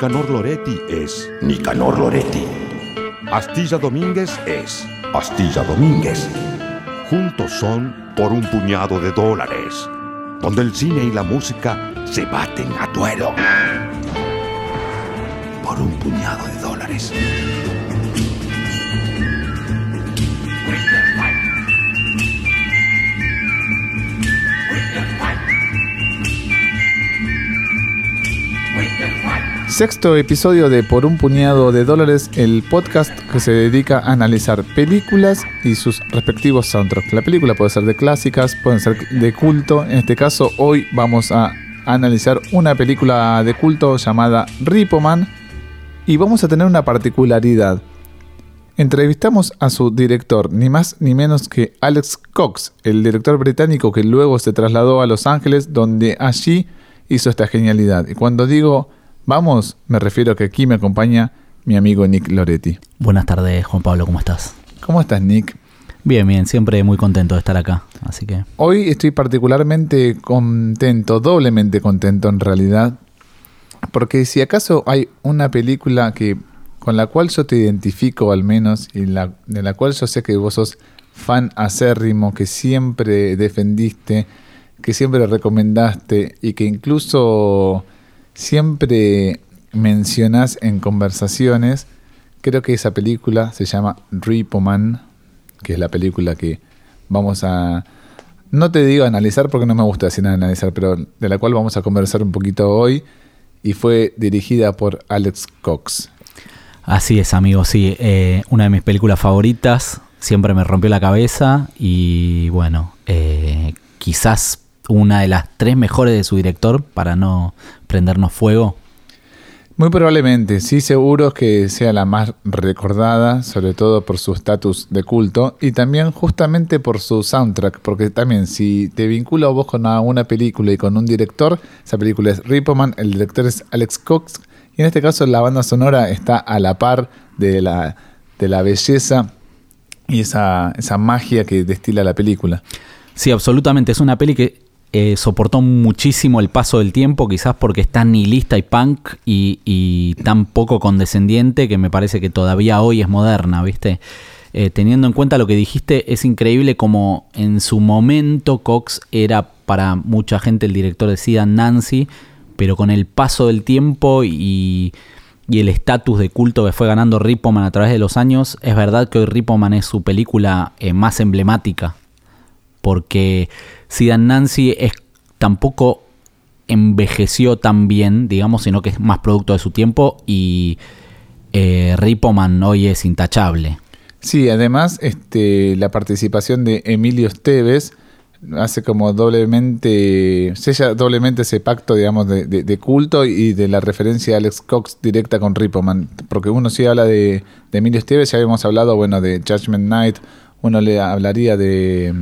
Nicanor Loretti es Nicanor Loretti. Astilla Domínguez es Astilla Domínguez. Juntos son por un puñado de dólares, donde el cine y la música se baten a duelo. Por un puñado de dólares. Sexto episodio de Por un puñado de dólares, el podcast que se dedica a analizar películas y sus respectivos soundtracks. La película puede ser de clásicas, pueden ser de culto. En este caso, hoy vamos a analizar una película de culto llamada Ripoman y vamos a tener una particularidad. Entrevistamos a su director, ni más ni menos que Alex Cox, el director británico que luego se trasladó a Los Ángeles, donde allí hizo esta genialidad. Y cuando digo vamos, me refiero a que aquí me acompaña mi amigo Nick Loretti. Buenas tardes, Juan Pablo, ¿cómo estás? ¿Cómo estás, Nick? Bien, bien, siempre muy contento de estar acá, así que... Hoy estoy particularmente contento, doblemente contento en realidad, porque si acaso hay una película que con la cual yo te identifico al menos y la, de la cual yo sé que vos sos fan acérrimo, que siempre defendiste, que siempre recomendaste y que incluso siempre mencionas en conversaciones, creo que esa película se llama Ripoman, que es la película que vamos a... No te digo analizar porque no me gusta decir analizar, pero de la cual vamos a conversar un poquito hoy y fue dirigida por Alex Cox. Así es, amigo, sí. Eh, una de mis películas favoritas, siempre me rompió la cabeza y bueno, eh, quizás una de las tres mejores de su director para no prendernos fuego. Muy probablemente, sí, seguro que sea la más recordada, sobre todo por su estatus de culto y también justamente por su soundtrack, porque también si te vincula vos con una película y con un director, esa película es Ripoman, el director es Alex Cox y en este caso la banda sonora está a la par de la, de la belleza y esa, esa magia que destila la película. Sí, absolutamente, es una peli que eh, soportó muchísimo el paso del tiempo, quizás porque es tan nihilista y punk y, tan poco condescendiente que me parece que todavía hoy es moderna, ¿viste? Eh, teniendo en cuenta lo que dijiste, es increíble como en su momento Cox era para mucha gente el director de Sidan Nancy, pero con el paso del tiempo y, y el estatus de culto que fue ganando Ripoman a través de los años, es verdad que hoy Ripoman es su película eh, más emblemática, porque Dan Nancy es, tampoco envejeció tan bien, digamos, sino que es más producto de su tiempo y eh, Ripoman hoy es intachable. Sí, además este, la participación de Emilio Esteves hace como doblemente, sella doblemente ese pacto, digamos, de, culto y de la referencia a Alex Cox directa con Ripoman, porque uno sí habla de, de Emilio Esteves, ya habíamos hablado, bueno, de Judgment Night, uno le hablaría de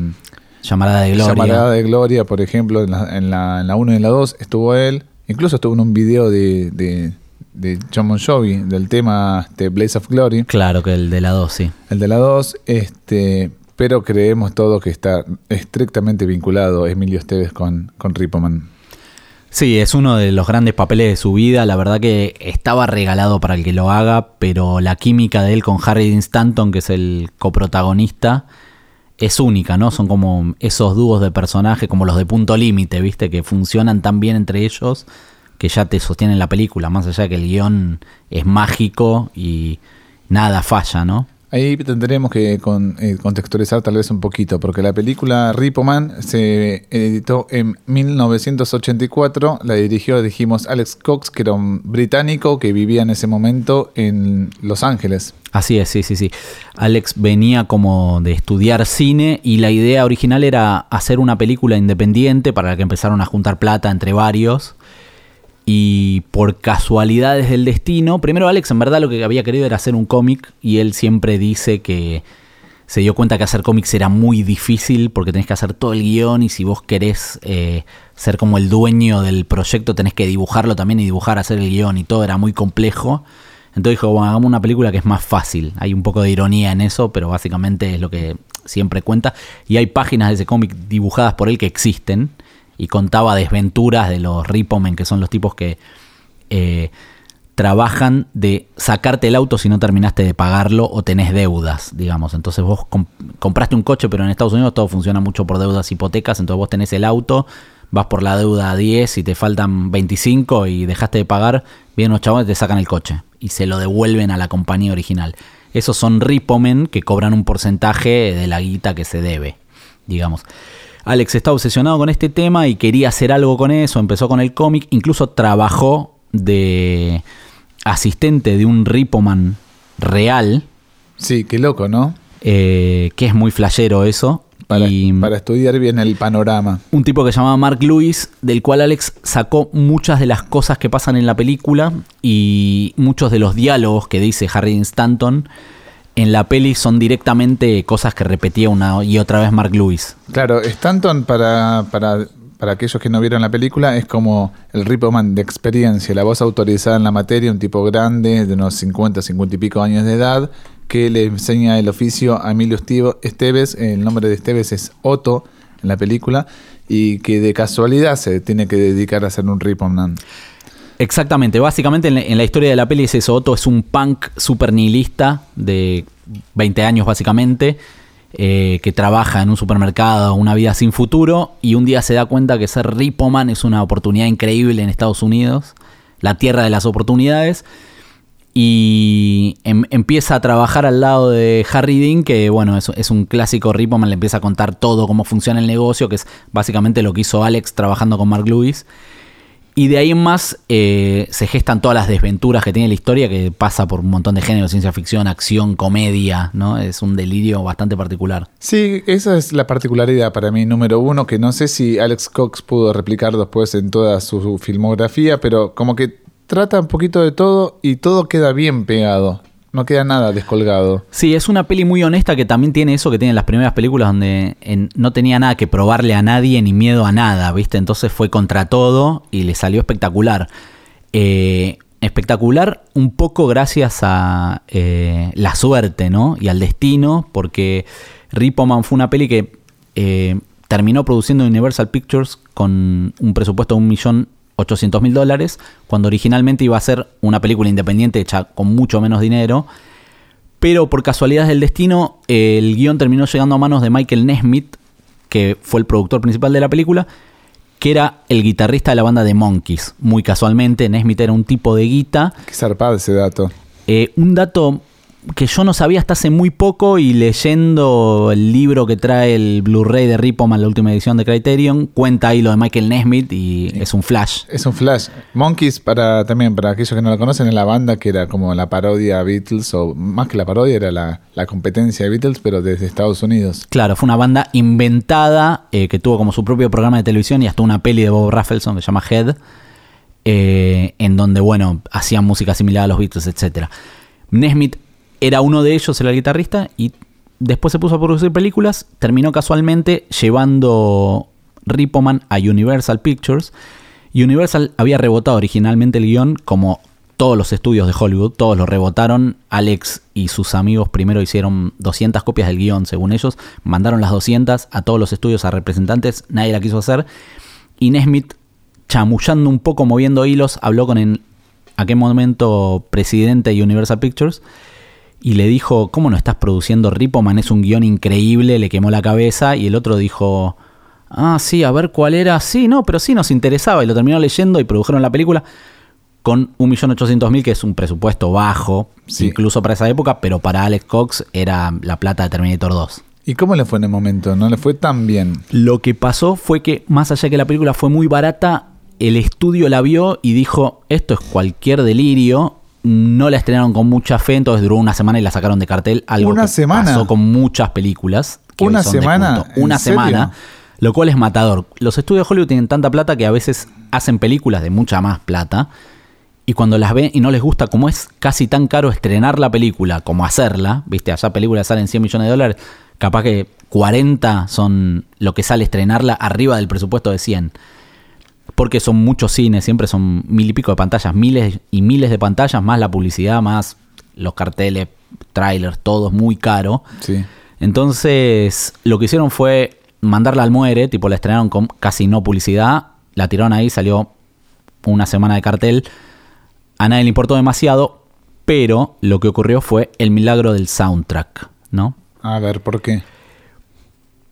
Llamarada de Gloria. Llamarada de Gloria, por ejemplo, en la, en la, en la 1 y en la 2 estuvo él. Incluso estuvo en un video de, de, de John Bon Jovi, del tema de Blaze of Glory. Claro que el de la 2, sí. El de la 2, este, pero creemos todo que está estrictamente vinculado Emilio Esteves con, con Ripoman. Sí, es uno de los grandes papeles de su vida. La verdad que estaba regalado para el que lo haga, pero la química de él con Harry Dean Stanton, que es el coprotagonista, es única, ¿no? Son como esos dúos de personajes, como los de punto límite, ¿viste? Que funcionan tan bien entre ellos que ya te sostienen la película, más allá de que el guion es mágico y nada falla, ¿no? Ahí tendremos que eh, contextualizar tal vez un poquito, porque la película Ripoman se editó en 1984, la dirigió, dijimos, Alex Cox, que era un británico que vivía en ese momento en Los Ángeles. Así es, sí, sí, sí. Alex venía como de estudiar cine y la idea original era hacer una película independiente para la que empezaron a juntar plata entre varios y por casualidades del destino, primero Alex en verdad lo que había querido era hacer un cómic y él siempre dice que se dio cuenta que hacer cómics era muy difícil porque tenés que hacer todo el guion y si vos querés eh, ser como el dueño del proyecto tenés que dibujarlo también y dibujar, hacer el guion y todo era muy complejo. Entonces dijo, bueno, hagamos una película que es más fácil. Hay un poco de ironía en eso, pero básicamente es lo que siempre cuenta. Y hay páginas de ese cómic dibujadas por él que existen y contaba desventuras de los Ripomen, que son los tipos que eh, trabajan de sacarte el auto si no terminaste de pagarlo o tenés deudas, digamos. Entonces vos compraste un coche, pero en Estados Unidos todo funciona mucho por deudas hipotecas, entonces vos tenés el auto, vas por la deuda a 10 y te faltan 25 y dejaste de pagar, vienen los chavales y te sacan el coche y se lo devuelven a la compañía original. Esos son ripomen que cobran un porcentaje de la guita que se debe, digamos. Alex está obsesionado con este tema y quería hacer algo con eso, empezó con el cómic, incluso trabajó de asistente de un Ripoman real. Sí, qué loco, ¿no? Eh, que es muy flashero eso. Para, para, estudiar bien el panorama. Un tipo que se llamaba Mark Lewis, del cual Alex sacó muchas de las cosas que pasan en la película y muchos de los diálogos que dice Harry Stanton en la peli son directamente cosas que repetía una y otra vez Mark Lewis. Claro, Stanton para, para para aquellos que no vieron la película, es como el Ripoman de experiencia, la voz autorizada en la materia, un tipo grande, de unos 50, 50 y pico años de edad, que le enseña el oficio a Emilio Esteves, el nombre de Esteves es Otto en la película, y que de casualidad se tiene que dedicar a ser un Ripoman. Exactamente, básicamente en la, historia de la peli es eso, Otto es un punk super nihilista de 20 años básicamente, eh, que trabaja en un supermercado, una vida sin futuro, y un día se da cuenta que ser Ripoman es una oportunidad increíble en Estados Unidos, la tierra de las oportunidades, y em, empieza a trabajar al lado de Harry Dean, que bueno, es, un clásico Ripoman, le empieza a contar todo, cómo funciona el negocio, que es básicamente lo que hizo Alex trabajando con Mark Lewis. Y de ahí en más eh, se gestan todas las desventuras que tiene la historia, que pasa por un montón de géneros, ciencia ficción, acción, comedia, ¿no? Es un delirio bastante particular. Sí, esa es la particularidad para mí, número uno, que no sé si Alex Cox pudo replicar después en toda su filmografía, pero como que trata un poquito de todo y todo queda bien pegado. No queda nada descolgado. Sí, es una peli muy honesta que también tiene eso que tienen las primeras películas donde no tenía nada que probarle a nadie ni miedo a nada, ¿viste? Entonces fue contra todo y le salió espectacular. Eh, espectacular un poco gracias a eh, la suerte, ¿no? Y al destino, porque Ripoman fue una peli que eh, terminó produciendo Universal Pictures con un presupuesto de un millón 800 mil dólares, cuando originalmente iba a ser una película independiente hecha con mucho menos dinero. Pero por casualidades del destino, el guion terminó llegando a manos de Michael Nesmith, que fue el productor principal de la película, que era el guitarrista de la banda de Monkeys. Muy casualmente, Nesmith era un tipo de guita. Qué zarpado ese dato. Eh, un dato que yo no sabía hasta hace muy poco y leyendo el libro que trae el Blu-ray de Ripoman, la última edición de Criterion, cuenta ahí lo de Michael Nesmith y es un flash. Es un flash. Monkeys, para también para aquellos que no la conocen, es la banda que era como la parodia Beatles, o más que la parodia, era la, competencia de Beatles, pero desde Estados Unidos. Claro, fue una banda inventada eh, que tuvo como su propio programa de televisión y hasta una peli de Bob Raffleson que se llama Head, eh, en donde, bueno, hacían música similar a los Beatles, etc. Nesmith era uno de ellos, el guitarrista, y después se puso a producir películas, terminó casualmente llevando Ripoman a Universal Pictures. Universal había rebotado originalmente el guion como todos los estudios de Hollywood, todos lo rebotaron. Alex y sus amigos primero hicieron 200 copias del guion, según ellos, mandaron las 200 a todos los estudios, a representantes, nadie la quiso hacer. Y Nesmith, chamullando un poco, moviendo hilos, habló con el aquel momento presidente de Universal Pictures y le dijo, ¿cómo no estás produciendo Ripoman? Es un guion increíble, le quemó la cabeza y el otro dijo, ah, sí, a ver cuál era, sí, no, pero sí nos interesaba y lo terminó leyendo y produjeron la película con 1.800.000, que es un presupuesto bajo, incluso para esa época, pero para Alex Cox era la plata de Terminator 2. ¿Y cómo le fue en el momento? ¿No le fue tan bien? Lo que pasó fue que, más allá de que la película fue muy barata, el estudio la vio y dijo, esto es cualquier delirio, no la estrenaron con mucha fe, entonces duró una semana y la sacaron de cartel. Algo ¿Una que semana? pasó con muchas películas. ¿Una semana? Una semana. Lo cual es matador. Los estudios de Hollywood tienen tanta plata que a veces hacen películas de mucha más plata. Y cuando las ven y no les gusta, como es casi tan caro estrenar la película como hacerla, viste, allá películas salen 100 millones de dólares, capaz que 40 son lo que sale estrenarla arriba del presupuesto de 100 porque son muchos cines, siempre son mil y pico de pantallas, miles y miles de pantallas, más la publicidad, más los carteles, trailers, todo es muy caro. Sí. Entonces, lo que hicieron fue mandarla al muere, tipo la estrenaron con casi no publicidad, la tiraron ahí, salió una semana de cartel. a nadie le importó demasiado, pero lo que ocurrió fue el milagro del soundtrack, ¿no? A ver, ¿por qué?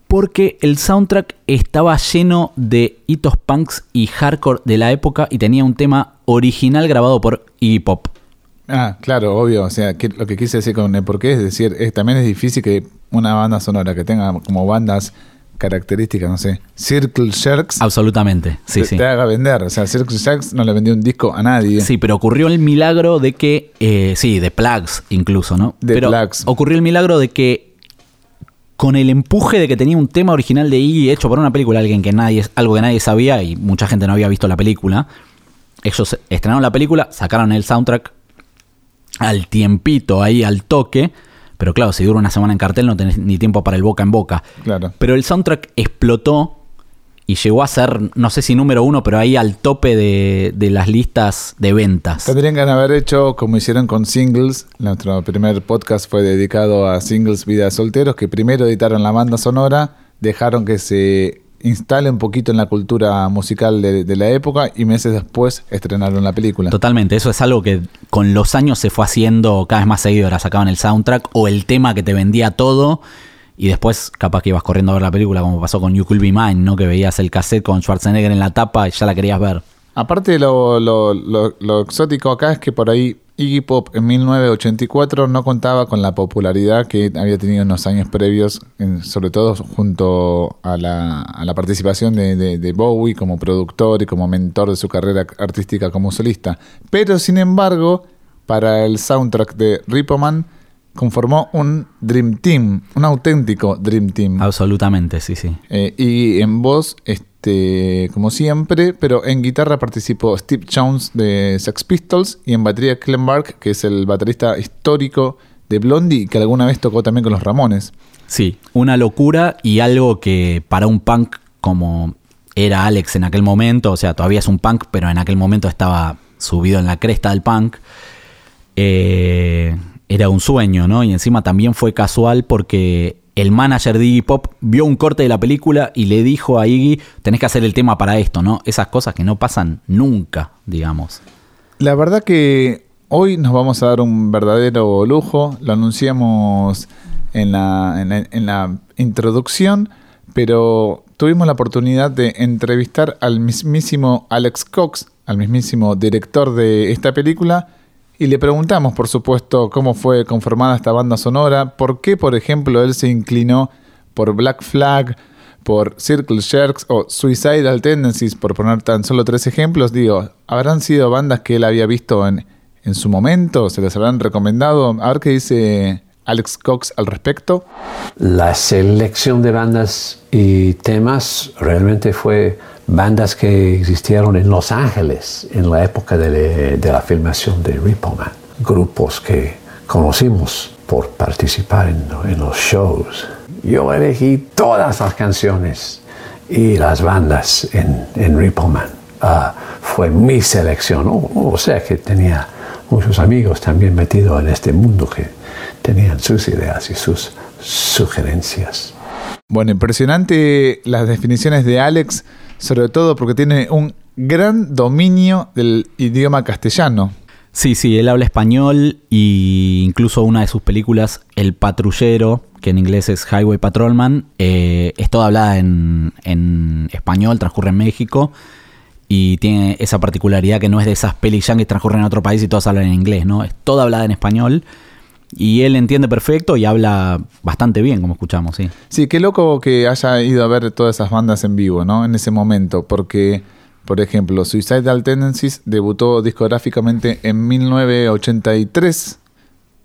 Porque el soundtrack estaba lleno de hitos punks y hardcore de la época y tenía un tema original grabado por Iggy Pop. Ah, claro, obvio. O sea, que, lo que quise decir con el por qué es decir, es, también es difícil que una banda sonora que tenga como bandas características, no sé, Circle Jerks, Absolutamente, sí, te, sí. te haga vender. O sea, Circle Jerks no le vendió un disco a nadie. Sí, pero ocurrió el milagro de que, eh, sí, de Plugs incluso, ¿no? The pero Plugs. ocurrió el milagro de que con el empuje de que tenía un tema original de Iggy hecho por una película, alguien que nadie, algo que nadie sabía y mucha gente no había visto la película, ellos estrenaron la película, sacaron el soundtrack al tiempito, ahí al toque, pero claro, si dura una semana en cartel no tenés ni tiempo para el boca en boca. Claro. Pero el soundtrack explotó y llegó a ser, no sé si número uno, pero ahí al tope de, de las listas de ventas. Tendrían que haber hecho como hicieron con Singles. Nuestro primer podcast fue dedicado a Singles Vida de Solteros, que primero editaron la banda sonora, dejaron que se instale un poquito en la cultura musical de, de la época y meses después estrenaron la película. Totalmente, eso es algo que con los años se fue haciendo cada vez más seguido. Ahora sacaban el soundtrack o el tema que te vendía todo y después capaz que ibas corriendo a ver la película como pasó con You Could Be Mine, ¿no? Que veías el cassette con Schwarzenegger en la tapa y ya la querías ver. Aparte lo, lo, exótico acá es que por ahí Iggy Pop en 1984 no contaba con la popularidad que había tenido en los años previos, sobre todo junto a la, a la participación de, Bowie como productor y como mentor de su carrera artística como solista. Pero sin embargo, para el soundtrack de Repo Man conformó un Dream Team, un auténtico Dream Team. Absolutamente, sí, sí. Eh, y en voz, este, como siempre, pero en guitarra participó Steve Jones de Sex Pistols y en batería Clem Bark, que es el baterista histórico de Blondie que alguna vez tocó también con los Ramones. Sí, una locura y algo que para un punk como era Alex en aquel momento, o sea, todavía es un punk, pero en aquel momento estaba subido en la cresta del punk, eh, era un sueño, ¿no? Y encima también fue casual porque el manager de Iggy Pop vio un corte de la película y le dijo a Iggy, tenés que hacer el tema para esto, ¿no? Esas cosas que no pasan nunca, digamos. La verdad que hoy nos vamos a dar un verdadero lujo, lo anunciamos en la, en la- introducción, pero tuvimos la oportunidad de entrevistar al mismísimo Alex Cox, al mismísimo director de esta película, y le preguntamos, por supuesto, cómo fue conformada esta banda sonora, por qué, por ejemplo, él se inclinó por Black Flag, por Circle Jerks o Suicidal Tendencies, por poner tan solo tres ejemplos, digo, ¿habrán sido bandas que él había visto en, en su momento? ¿Se les habrán recomendado? A ver qué dice Alex Cox al respecto. La selección de bandas y temas realmente fue bandas que existieron en Los Ángeles en la época de, la filmación de Repo Man. Grupos que conocimos por participar en, los shows. Yo elegí todas las canciones y las bandas en, en Man. Ah, fue mi selección. O, o sea que tenía muchos amigos también metidos en este mundo que tenían sus ideas y sus sugerencias. Bueno, impresionante las definiciones de Alex, sobre todo porque tiene un gran dominio del idioma castellano. Sí, sí, él habla español y incluso una de sus películas, El Patrullero, que en inglés es Highway Patrolman, eh, es toda hablada en, en español, transcurre en México y tiene esa particularidad que no es de esas pelis que transcurren en otro país y todas hablan en inglés, ¿no? Es toda hablada en español y él entiende perfecto y habla bastante bien, como escuchamos, sí. Sí, qué loco que haya ido a ver todas esas bandas en vivo, ¿no? En ese momento, porque, por ejemplo, Suicidal Tendencies debutó discográficamente en 1983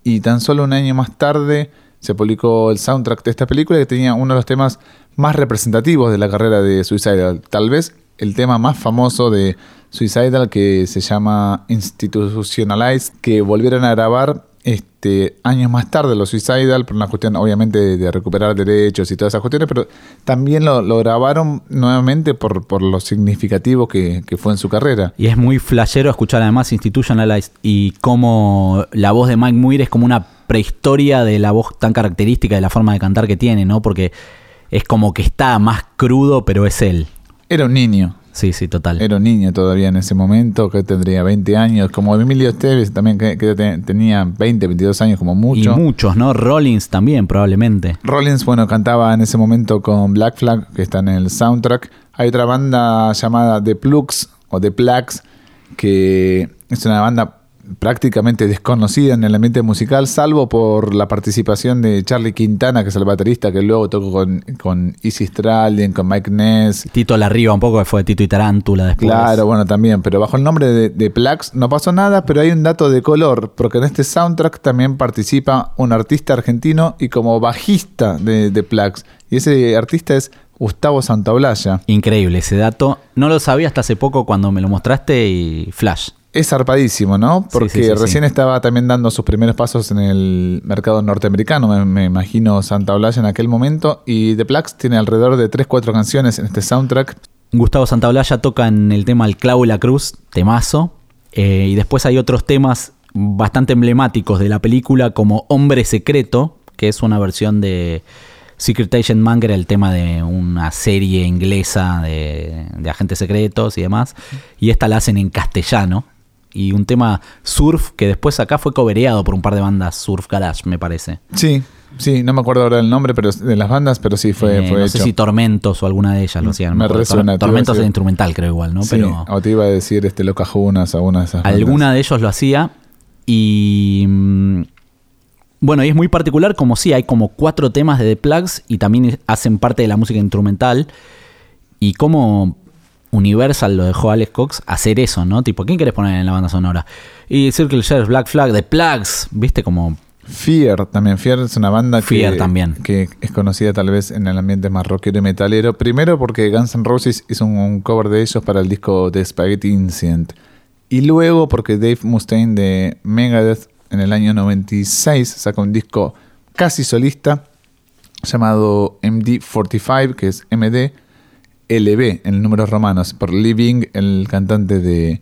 y tan solo un año más tarde se publicó el soundtrack de esta película que tenía uno de los temas más representativos de la carrera de Suicidal. Tal vez el tema más famoso de Suicidal que se llama Institutionalized, que volvieron a grabar este, años más tarde los Suicidal, por una cuestión obviamente de, de recuperar derechos y todas esas cuestiones, pero también lo, lo grabaron nuevamente por, por lo significativo que, que fue en su carrera. Y es muy flashero escuchar además Institutionalized y cómo la voz de Mike Muir es como una prehistoria de la voz tan característica de la forma de cantar que tiene, ¿no? Porque es como que está más crudo, pero es él. Era un niño. Sí, sí, total. Era un niño todavía en ese momento, que tendría 20 años, como Emilio Esteves también, que, que te- tenía 20, 22 años como mucho. Y muchos, ¿no? Rollins también, probablemente. Rollins, bueno, cantaba en ese momento con Black Flag, que está en el soundtrack. Hay otra banda llamada The Plugs o The Plags, que es una banda prácticamente desconocida en el ambiente musical, salvo por la participación de Charlie Quintana, que es el baterista, que luego tocó con, con Easy Stradlin, con Mike Ness. Tito la arriba un poco, que fue Tito y Tarántula después. Claro, bueno, también, pero bajo el nombre de, de Plax no pasó nada, pero hay un dato de color, porque en este soundtrack también participa un artista argentino y como bajista de, de Plax. Y ese artista es Gustavo Santaolalla. Increíble ese dato. No lo sabía hasta hace poco cuando me lo mostraste y flash. Es zarpadísimo, ¿no? Porque sí, sí, recién estaba también dando sus primeros pasos en el mercado norteamericano, me, me imagino Santaolalla en aquel momento. Y The Plax tiene alrededor de 3-4 canciones en este soundtrack. Gustavo Santaolalla toca en el tema El clavo y la cruz, temazo. Eh, y después hay otros temas bastante emblemáticos de la película, como Hombre Secreto, que es una versión de Secret Agent Man, que era el tema de una serie inglesa de, de agentes secretos y demás. Y esta la hacen en castellano. Y un tema surf que después acá fue cobereado por un par de bandas surf garage, me parece. Sí, sí, no me acuerdo ahora el nombre pero de las bandas, pero sí fue, Eh, fue no hecho. sé si Tormentos o alguna de ellas lo hacían. no Me resuena, Tormentos decir. es instrumental, creo igual, ¿no? Sí, Pero o te iba a decir este Locajunas o una de esas bandas. alguna de ellos lo hacía. Y. mm, Bueno, y es muy particular, como sí, hay como cuatro temas de The Plugs y también hacen parte de la música instrumental. Y como Universal lo dejó a Alex Cox hacer eso, ¿no? Tipo, ¿quién querés poner en la banda sonora? Y Circle Sheriff, Black Flag, The Plugs, ¿viste? Como. Fear también. Fear es una banda que, también. que es conocida tal vez en el ambiente más rockero y metalero. Primero porque Guns N' Roses hizo un, cover de ellos para el disco de Spaghetti Incident. Y luego porque Dave Mustaine de Megadeth en el año 96 saca un disco casi solista llamado MD45, que es MD LB en números romanos, por Living, el cantante de,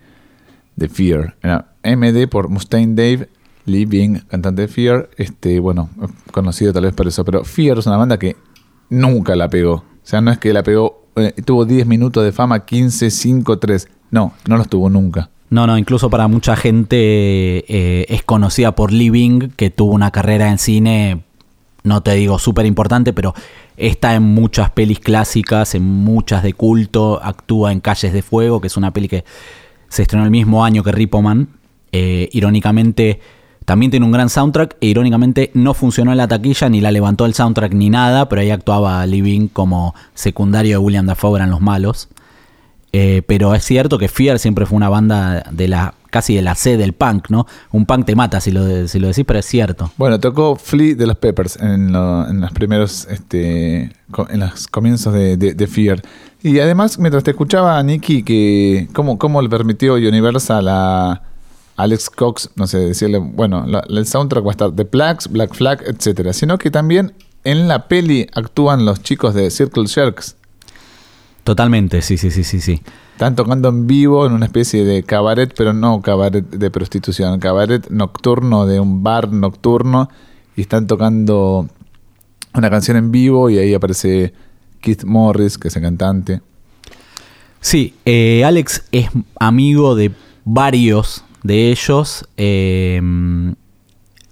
de Fear. Era MD por Mustaine Dave, Living, cantante de Fear, este, bueno, conocido tal vez por eso, pero Fear es una banda que nunca la pegó. O sea, no es que la pegó, eh, tuvo 10 minutos de fama, 15, 5, 3. No, no los tuvo nunca. No, no, incluso para mucha gente eh, es conocida por Living, que tuvo una carrera en cine, no te digo súper importante, pero está en muchas pelis clásicas, en muchas de culto, actúa en Calles de Fuego, que es una peli que se estrenó el mismo año que Ripoman. Eh, irónicamente, también tiene un gran soundtrack, e irónicamente no funcionó en la taquilla, ni la levantó el soundtrack ni nada, pero ahí actuaba Living como secundario de William Dafoe, eran los malos. Eh, pero es cierto que Fear siempre fue una banda de la casi de la C del punk, ¿no? Un punk te mata si lo, si lo decís, pero es cierto. Bueno, tocó Flea de los Peppers en, lo- en los primeros, este, en los comienzos de, Fear. Y además, mientras te escuchaba, Nicky, que cómo, cómo le permitió Universal a Alex Cox, no sé, decirle, bueno, el soundtrack va a estar The Plagues, Black Flag, etcétera, sino que también en la peli actúan los chicos de Circle Sharks. Totalmente, sí, sí, sí, sí, sí. Están tocando en vivo en una especie de cabaret, pero no cabaret de prostitución, cabaret nocturno de un bar nocturno y están tocando una canción en vivo y ahí aparece Keith Morris, que es el cantante. Sí, eh, Alex es amigo de varios de ellos. eh,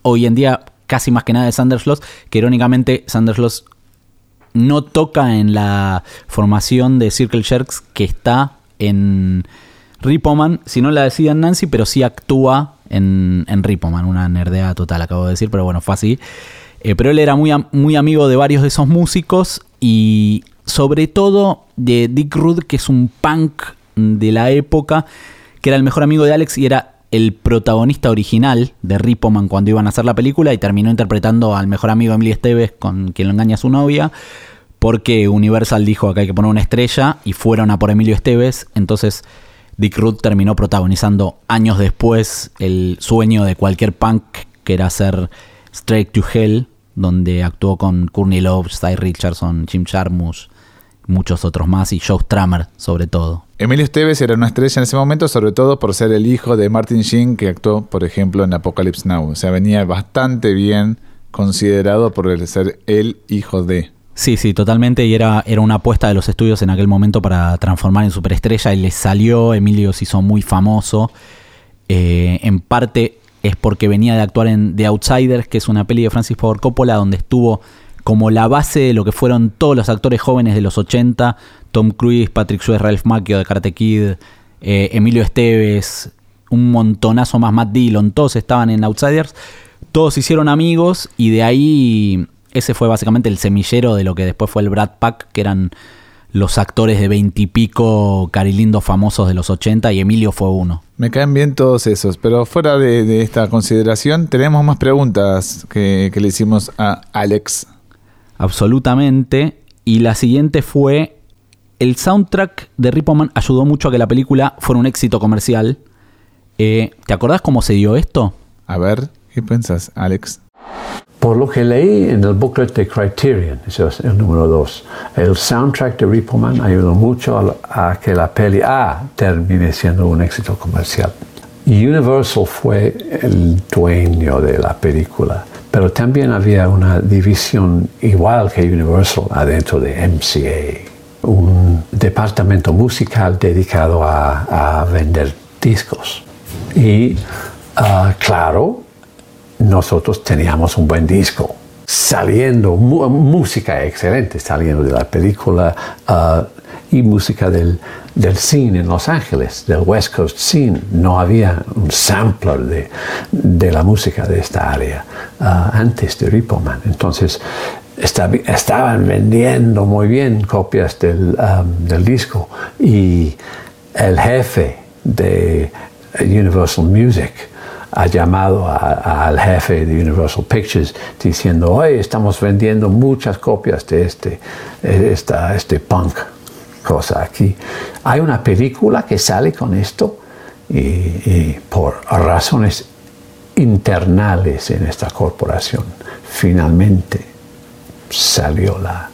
hoy en día, casi más que nada de Sandersloss, que irónicamente Sandersloss no toca en la formación de Circle Jerks que está en Ripoman, si no la decía Nancy, pero sí actúa en, en Ripoman, una nerdea total, acabo de decir, pero bueno, fue así. Eh, pero él era muy, muy amigo de varios de esos músicos y sobre todo de Dick Rudd, que es un punk de la época, que era el mejor amigo de Alex y era el protagonista original de Ripoman cuando iban a hacer la película y terminó interpretando al mejor amigo Emily Esteves con quien lo engaña a su novia porque Universal dijo que hay que poner una estrella y fueron a por Emilio Esteves, entonces Dick Ruth terminó protagonizando años después el sueño de cualquier punk que era hacer Straight to Hell, donde actuó con Courtney Love, Cy Richardson, Jim Jarmusch, muchos otros más y Joe Stramer sobre todo. Emilio Esteves era una estrella en ese momento, sobre todo por ser el hijo de Martin Sheen, que actuó, por ejemplo, en Apocalypse Now. O sea, venía bastante bien considerado por el ser el hijo de. Sí, sí, totalmente. Y era, era una apuesta de los estudios en aquel momento para transformar en superestrella. Y les salió, Emilio se hizo muy famoso. Eh, en parte es porque venía de actuar en The Outsiders, que es una peli de Francis Ford Coppola, donde estuvo como la base de lo que fueron todos los actores jóvenes de los 80. Tom Cruise, Patrick Swayze, Ralph Macchio de Karate Kid, eh, Emilio Esteves, un montonazo más, Matt Dillon, todos estaban en Outsiders. Todos hicieron amigos y de ahí ese fue básicamente el semillero de lo que después fue el Brad Pack, que eran los actores de veintipico carilindos famosos de los 80 y Emilio fue uno. Me caen bien todos esos, pero fuera de, esta consideración, tenemos más preguntas que le hicimos a Alex. Absolutamente. Y la siguiente fue, el soundtrack de Ripoman ayudó mucho a que la película fuera un éxito comercial. Eh, ¿Te acordás cómo se dio esto? A ver, ¿qué piensas, Alex? Por lo que leí en el booklet de Criterion, ese es el número dos, el soundtrack de Repo Man ayudó mucho a, que la peli A termine siendo un éxito comercial. Universal fue el dueño de la película, pero también había una división igual que Universal adentro de MCA, un departamento musical dedicado a, vender discos. Y ah, claro, nosotros teníamos un buen disco, saliendo, música excelente, saliendo de la película uh, y música del, del cine en Los Ángeles, del West Coast Scene. No había un sampler de, de la música de esta área uh, antes de Repo Man. Entonces, estaban vendiendo muy bien copias del, um, del disco y el jefe de Universal Music ha llamado al jefe de Universal Pictures diciendo, hoy estamos vendiendo muchas copias de este, este punk cosa aquí. Hay una película que sale con esto y, por razones internales en esta corporación, finalmente salió la,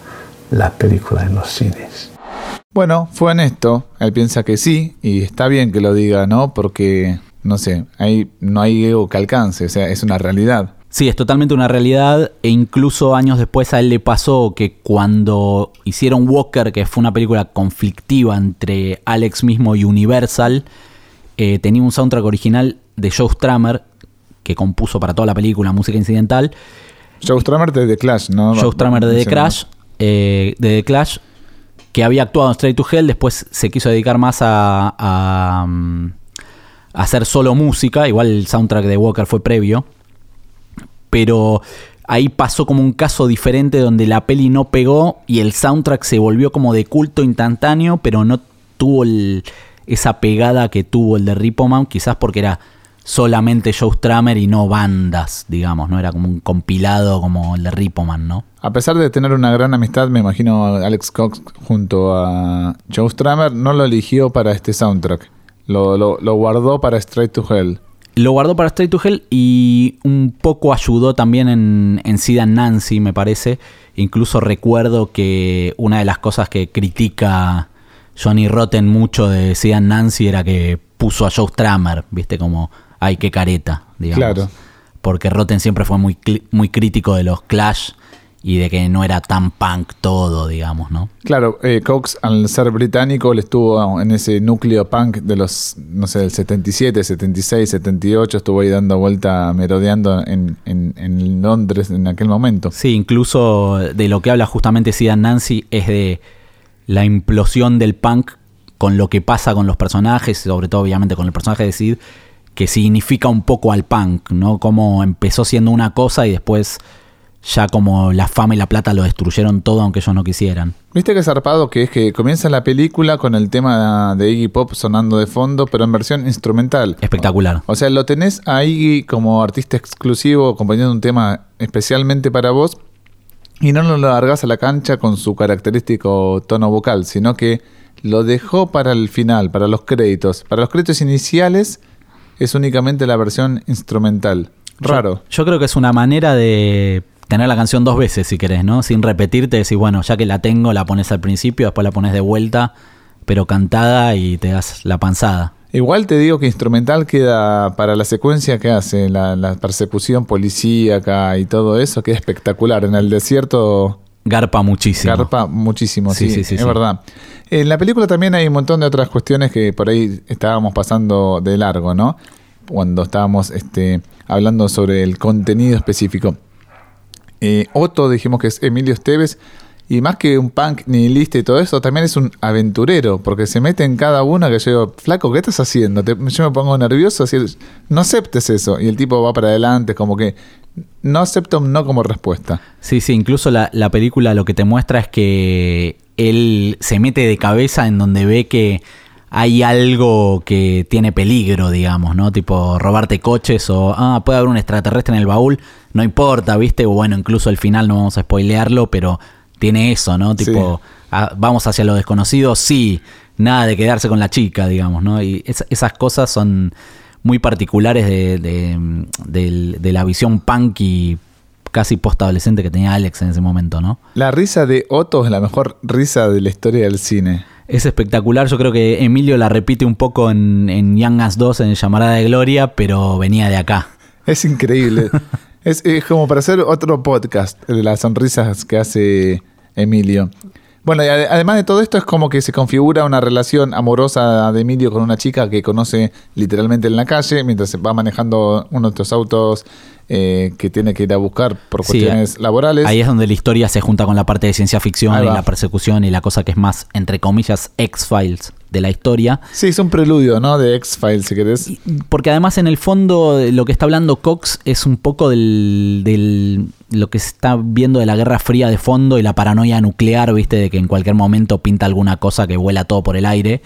la película en los cines. Bueno, fue en esto. Él piensa que sí, y está bien que lo diga, ¿no? Porque no sé, hay, no hay ego que alcance, o sea, es una realidad. Sí, es totalmente una realidad e incluso años después a él le pasó que cuando hicieron Walker, que fue una película conflictiva entre Alex mismo y Universal, eh, tenía un soundtrack original de Joe Strummer que compuso para toda la película música incidental. Joe Strummer de The Clash, ¿no? Joe Strummer de The Clash, eh, de The Clash, que había actuado en Straight to Hell, después se quiso dedicar más a mm, hacer solo música, igual el soundtrack de Walker fue previo, pero ahí pasó como un caso diferente donde la peli no pegó y el soundtrack se volvió como de culto instantáneo, pero no tuvo esa pegada que tuvo el de Ripoman, quizás porque era solamente Joe Stramer y no bandas, digamos, no era como un compilado como el de Ripoman, ¿no? A pesar de tener una gran amistad, me imagino Alex Cox junto a Joe Stramer no lo eligió para este soundtrack. Lo, lo, guardó para Straight to Hell. Lo guardó para Straight to Hell y un poco ayudó también en, en Sid and Nancy, me parece. Incluso recuerdo que una de las cosas que critica Johnny Rotten mucho de Sid and Nancy era que puso a Joe Stramer, viste, como, ay, qué careta, digamos. Claro. Porque Rotten siempre fue muy, muy crítico de los Clash y de que no era tan punk todo, digamos, ¿no? Claro, eh, Cox al ser británico él estuvo en ese núcleo punk de los, no sé, del 77, 76, 78, estuvo ahí dando vuelta, merodeando en, en, Londres en aquel momento. Sí, incluso de lo que habla justamente Sidan Nancy es de la implosión del punk con lo que pasa con los personajes, sobre todo obviamente con el personaje de Sid, que significa un poco al punk, ¿no? Como empezó siendo una cosa y después ya como la fama y la plata lo destruyeron todo aunque ellos no quisieran. Viste que zarpado que es que comienza la película con el tema de Iggy Pop sonando de fondo, pero en versión instrumental. Espectacular. O sea, lo tenés a Iggy como artista exclusivo, acompañando un tema especialmente para vos, y no lo largas a la cancha con su característico tono vocal, sino que lo dejó para el final, para los créditos. Para los créditos iniciales es únicamente la versión instrumental. Raro. yo creo que es una manera de tener la canción dos veces si querés, ¿no? Sin repetirte, decir, bueno, ya que la tengo, la pones al principio, después la pones de vuelta, pero cantada y te das la panzada. Igual te digo que instrumental queda para la secuencia que hace, la, persecución policíaca y todo eso, que es espectacular. En el desierto Garpa muchísimo. Garpa muchísimo, sí, Sí, sí, sí, es sí. verdad. En la película también hay un montón de otras cuestiones que por ahí estábamos pasando de largo, ¿no? Cuando estábamos este, hablando sobre el contenido específico. Eh, Otto dijimos que es Emilio Esteves y más que un punk nihilista y todo eso, también es un aventurero, porque se mete en cada una que yo digo, flaco, ¿qué estás haciendo? Yo me pongo nervioso, no aceptes eso. Y el tipo va para adelante, como que no acepta un no como respuesta. Sí, sí, incluso la, la película lo que te muestra es que él se mete de cabeza en donde ve que hay algo que tiene peligro, digamos, ¿no? Tipo robarte coches o, ah, puede haber un extraterrestre en el baúl, no importa, ¿viste? O bueno, incluso al final no vamos a spoilearlo, pero tiene eso, ¿no? Tipo, ah, vamos hacia lo desconocido, sí, nada de quedarse con la chica, digamos, ¿no? Y es- esas cosas son muy particulares de, de la visión punk y casi post-adolescente que tenía Alex en ese momento, ¿no? La risa de Otto es la mejor risa de la historia del cine. Es espectacular, yo creo que Emilio la repite un poco en, en Young Guns 2, en Llamarada de Gloria, pero venía de acá. Es increíble. es, es como para hacer otro podcast de las sonrisas que hace Emilio. Bueno, y ade- además de todo esto es como que se configura una relación amorosa de Emilio con una chica que conoce literalmente en la calle mientras se va manejando uno de estos autos eh, que tiene que ir a buscar por Sí, cuestiones laborales. Ahí es donde la historia se junta con la parte de ciencia ficción y la persecución y la cosa que es más, entre comillas, X-Files de la historia. Sí, es un preludio, ¿no? De X-Files, si querés. Porque además en el fondo eh, lo que está hablando Cox es un poco del, del- lo que se está viendo de la Guerra Fría de fondo y la paranoia nuclear, viste, de que en cualquier momento pinta alguna cosa que vuela todo por el aire.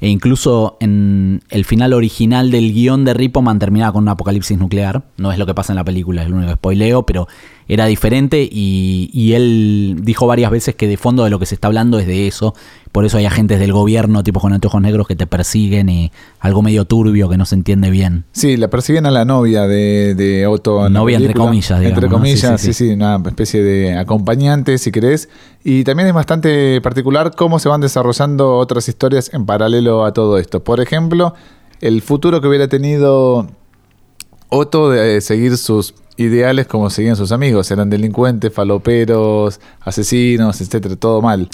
E incluso en el final original del guion de Ripoman terminaba con un apocalipsis nuclear. No es lo que pasa en la película, es lo único spoileo, pero era diferente y, y él dijo varias veces que de fondo de lo que se está hablando es de eso. Por eso hay agentes del gobierno, tipos con anteojos negros, que te persiguen y algo medio turbio que no se entiende bien. Sí, la persiguen a la novia de, de Otto. en Novia entre comillas, digamos, Entre ¿no? comillas, Sí, sí sí, sí, una especie de acompañante, si querés. Y también es bastante particular cómo se van desarrollando otras historias en paralelo a todo esto. Por ejemplo, el futuro que hubiera tenido Otto de seguir sus ideales como seguían sus amigos. Eran delincuentes, faloperos, asesinos, etcétera, todo mal.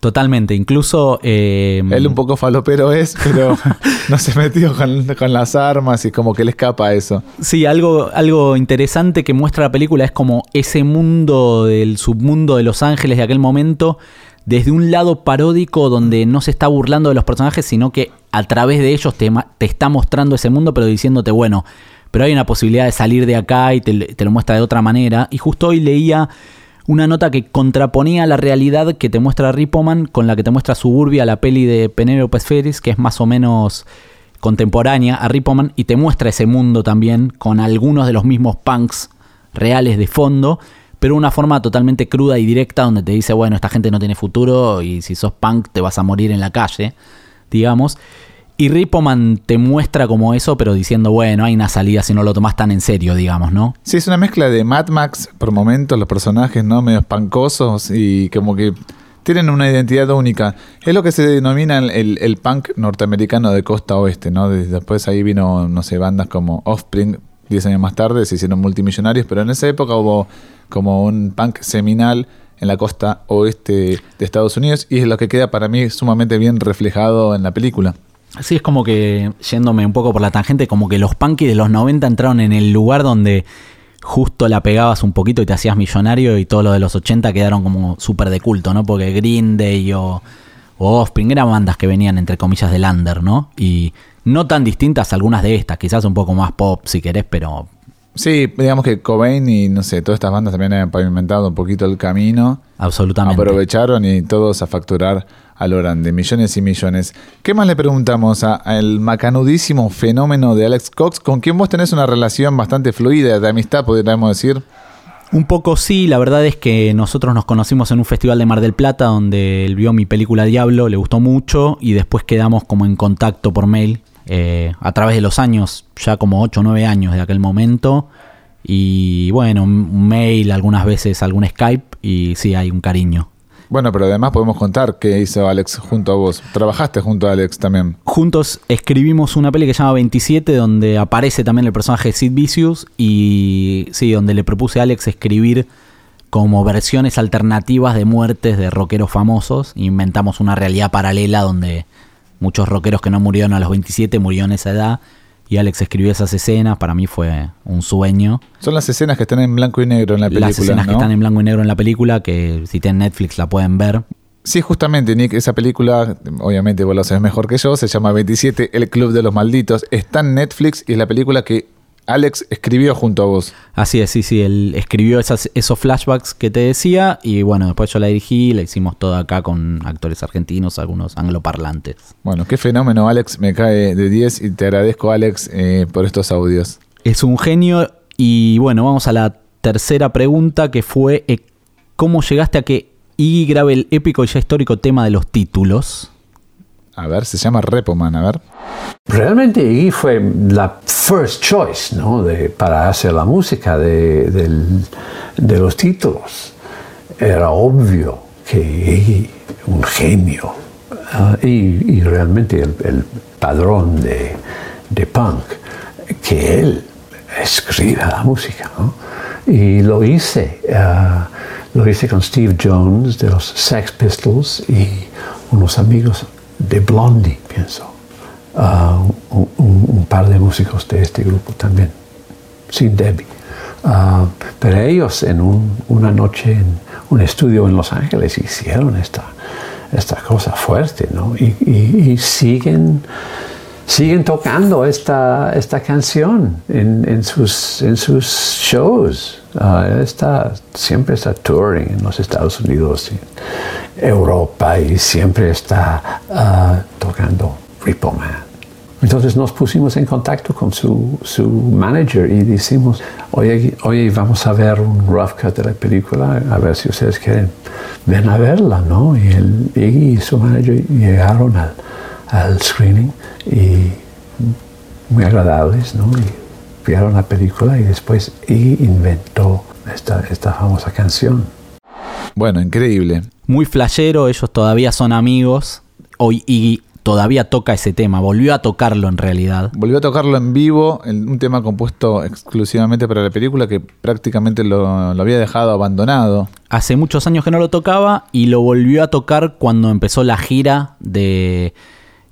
Totalmente, incluso... eh, Él un poco falopero es, pero no se metió con, con las armas y como que le escapa eso. Sí, algo, algo interesante que muestra la película es como ese mundo del submundo de Los Ángeles de aquel momento, desde un lado paródico donde no se está burlando de los personajes, sino que a través de ellos te, te está mostrando ese mundo, pero diciéndote, bueno, pero hay una posibilidad de salir de acá y te, lo muestra de otra manera. Y justo hoy leía una nota que contraponía la realidad que te muestra Ripoman con la que te muestra Suburbia, la peli de Penélope Feris, que es más o menos contemporánea a Ripoman y te muestra ese mundo también con algunos de los mismos punks reales de fondo, pero una forma totalmente cruda y directa donde te dice, bueno, esta gente no tiene futuro y si sos punk te vas a morir en la calle, digamos. Y Ripoman te muestra como eso, pero diciendo, bueno, hay una salida si no lo tomas tan en serio, digamos, ¿no? Sí, es una mezcla de Mad Max por momentos, los personajes, ¿no? Medios pancosos y como que tienen una identidad única. Es lo que se denomina el, el- punk norteamericano de costa oeste, ¿no? De- Después ahí vino, no sé, bandas como Offspring, 10 años más tarde, se hicieron multimillonarios, pero en esa época hubo como un punk seminal en la costa oeste de Estados Unidos y es lo que queda para mí sumamente bien reflejado en la película. Así es como que, yéndome un poco por la tangente, como que los punkies de los 90 entraron en el lugar donde justo la pegabas un poquito y te hacías millonario y todos los de los 80 quedaron como súper de culto, ¿no? Porque Green Day o, o Offspring eran bandas que venían entre comillas del under, ¿no? Y no tan distintas algunas de estas, quizás un poco más pop si querés, pero Sí, digamos que Cobain y no sé, todas estas bandas también han pavimentado un poquito el camino. absolutamente. Aprovecharon y todos a facturar a lo grande, millones y millones. ¿Qué más le preguntamos al macanudísimo fenómeno de Alex Cox, con quien vos tenés una relación bastante fluida de amistad, podríamos decir? Un poco sí, la verdad es que nosotros nos conocimos en un festival de Mar del Plata donde él vio mi película Diablo, le gustó mucho y después quedamos como en contacto por mail eh, a través de los años, ya como 8 o 9 años de aquel momento. Y bueno, un mail, algunas veces algún Skype y sí, hay un cariño. Bueno, pero además podemos contar qué hizo Alex junto a vos. Trabajaste junto a Alex también. Juntos escribimos una peli que se llama 27, donde aparece también el personaje de Sid Vicious. Y sí, donde le propuse a Alex escribir como versiones alternativas de muertes de rockeros famosos. Inventamos una realidad paralela donde muchos rockeros que no murieron a los 27 murieron a esa edad. Y Alex escribió esas escenas, para mí fue un sueño. Son las escenas que están en blanco y negro en la película. Las escenas ¿no? que están en blanco y negro en la película, que si tienen Netflix la pueden ver. Sí, justamente, Nick, esa película, obviamente vos lo sabes mejor que yo, se llama 27, El Club de los Malditos. Está en Netflix y es la película que Alex escribió junto a vos. Así es, sí, sí, él escribió esas, esos flashbacks que te decía y bueno, después yo la dirigí, la hicimos toda acá con actores argentinos, algunos angloparlantes. Bueno, qué fenómeno, Alex, me cae de 10 y te agradezco, Alex, eh, por estos audios. Es un genio y bueno, vamos a la tercera pregunta que fue eh, ¿cómo llegaste a que Iggy grabe el épico y ya histórico tema de los títulos? A ver, se llama Repoman, a ver. Realmente Iggy fue la first choice ¿no? de, para hacer la música de, de los títulos. Era obvio que Iggy, un genio, ah, y, y realmente el, el padrón de, de punk, que él escriba la música. ¿no? Y lo hice, ah, lo hice con Steve Jones de los Sex Pistols y unos amigos de Blondie, pienso. Ah, un, par de músicos de este grupo también, sin Debbie. Ah, pero ellos en un- una noche en un estudio en Los Ángeles hicieron esta, esta cosa fuerte, ¿no? Y siguen, siguen tocando esta, esta canción en, en sus, en sus shows. Ah, está, siempre está touring en los Estados Unidos, en Europa, y siempre está ah, tocando Repo Man. Entonces nos pusimos en contacto con su, su manager y decimos, oye, oye, vamos a ver un rough cut de la película, a ver si ustedes quieren, ven a verla, ¿no? Y él y su manager llegaron al, al screening y muy agradables, ¿no? Y vieron la película y después Iggy inventó esta, esta famosa canción. Bueno, increíble. Muy flashero, ellos todavía son amigos. Hoy Iggy todavía toca ese tema, volvió a tocarlo en realidad. Volvió a tocarlo en vivo, un tema compuesto exclusivamente para la película que prácticamente lo, lo había dejado abandonado. Hace muchos años que no lo tocaba y lo volvió a tocar cuando empezó la gira de...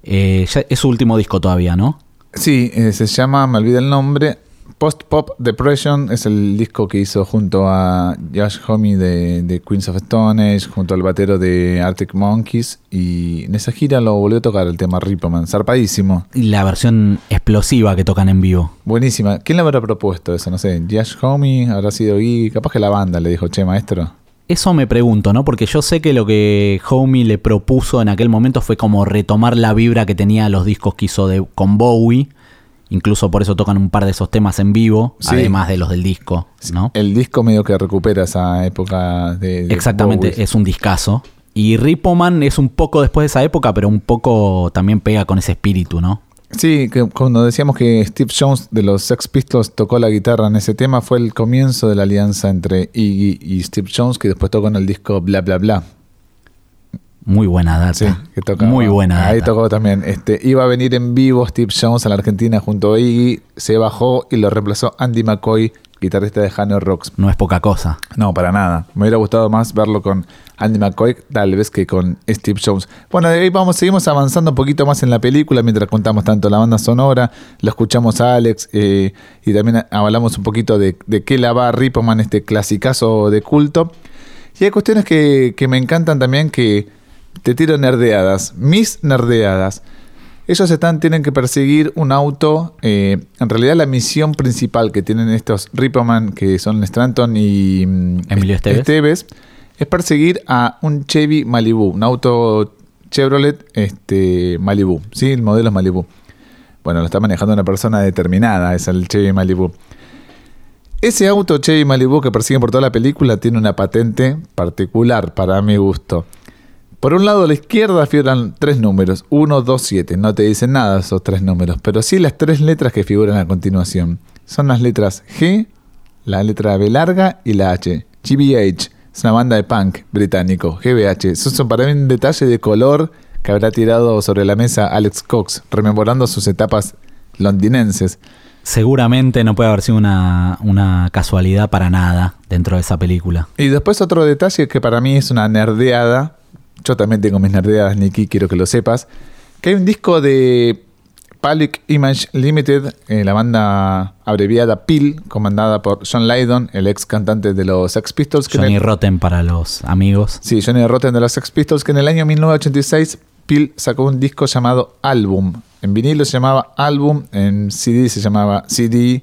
eh, ya es su último disco todavía, ¿no? Sí, eh, se llama, me olvidé el nombre, Post Pop Depression, es el disco que hizo junto a Josh Homme de, de Queens of Stone Age, junto al batero de Arctic Monkeys, y en esa gira lo volvió a tocar el tema Ripperman, zarpadísimo, Y la versión explosiva que tocan en vivo. buenísima. ¿Quién le habrá propuesto eso? No sé, Josh Homme, habrá sido Guy, capaz que la banda le dijo, che, maestro. Eso me pregunto, ¿no? Porque yo sé que lo que Homie le propuso en aquel momento fue como retomar la vibra que tenía los discos que hizo de, con Bowie. Incluso por eso tocan un par de esos temas en vivo, Sí. además de los del disco, ¿no? El disco medio que recupera esa época de... de Exactamente, Bowie. es un discazo. Y Ripoman es un poco después de esa época, pero un poco también pega con ese espíritu, ¿no? Sí, que cuando decíamos que Steve Jones de los Sex Pistols tocó la guitarra en ese tema, fue el comienzo de la alianza entre Iggy y Steve Jones, que después tocó en el disco Bla Bla Bla. Muy buena data. Sí, que. Muy buena data. Ahí tocó también. Este, iba a venir en vivo Steve Jones a la Argentina junto a Iggy, se bajó y lo reemplazó Andy McCoy, guitarrista de Hanoi Rocks. No es poca cosa. No, para nada. Me hubiera gustado más verlo con Andy McCoy, tal vez que con Steve Jones. Bueno, de ahí vamos, seguimos avanzando un poquito más en la película mientras contamos tanto la banda sonora, lo escuchamos a Alex eh, y también hablamos un poquito de, de qué la va Ripperman, este clasicazo de culto. Y hay cuestiones que, que me encantan también que te tiro nerdeadas, mis nerdeadas. Ellos están, tienen que perseguir un auto. eh, en realidad, la misión principal que tienen estos Ripperman, que son Stanton y mm, Emilio Esteves. Es perseguir a un Chevy Malibu, un auto Chevrolet este, Malibu. Sí, el modelo es Malibu. Bueno, lo está manejando una persona determinada, es el Chevy Malibu. Ese auto Chevy Malibu que persiguen por toda la película tiene una patente particular para mi gusto. Por un lado a la izquierda figuran tres números, 1, 2, 7. No te dicen nada esos tres números, pero sí las tres letras que figuran a continuación. Son las letras G, la letra B larga y la H. GBH es una banda de punk británico, GBH. Eso son para mí un detalle de color que habrá tirado sobre la mesa Alex Cox, rememorando sus etapas londinenses. Seguramente no puede haber sido una, una casualidad para nada dentro de esa película. Y después otro detalle que para mí es una nerdeada. Yo también tengo mis nerdeadas, Nicky, quiero que lo sepas. Que hay un disco de Public Image Limited, eh, la banda abreviada PIL, comandada por John Lydon, el ex cantante de los Sex Pistols. Que Johnny el- Rotten para los amigos. Sí, Johnny Rotten de los Sex Pistols, que en el año 1986 Peel sacó un disco llamado Album. En vinilo se llamaba Album, en CD se llamaba CD,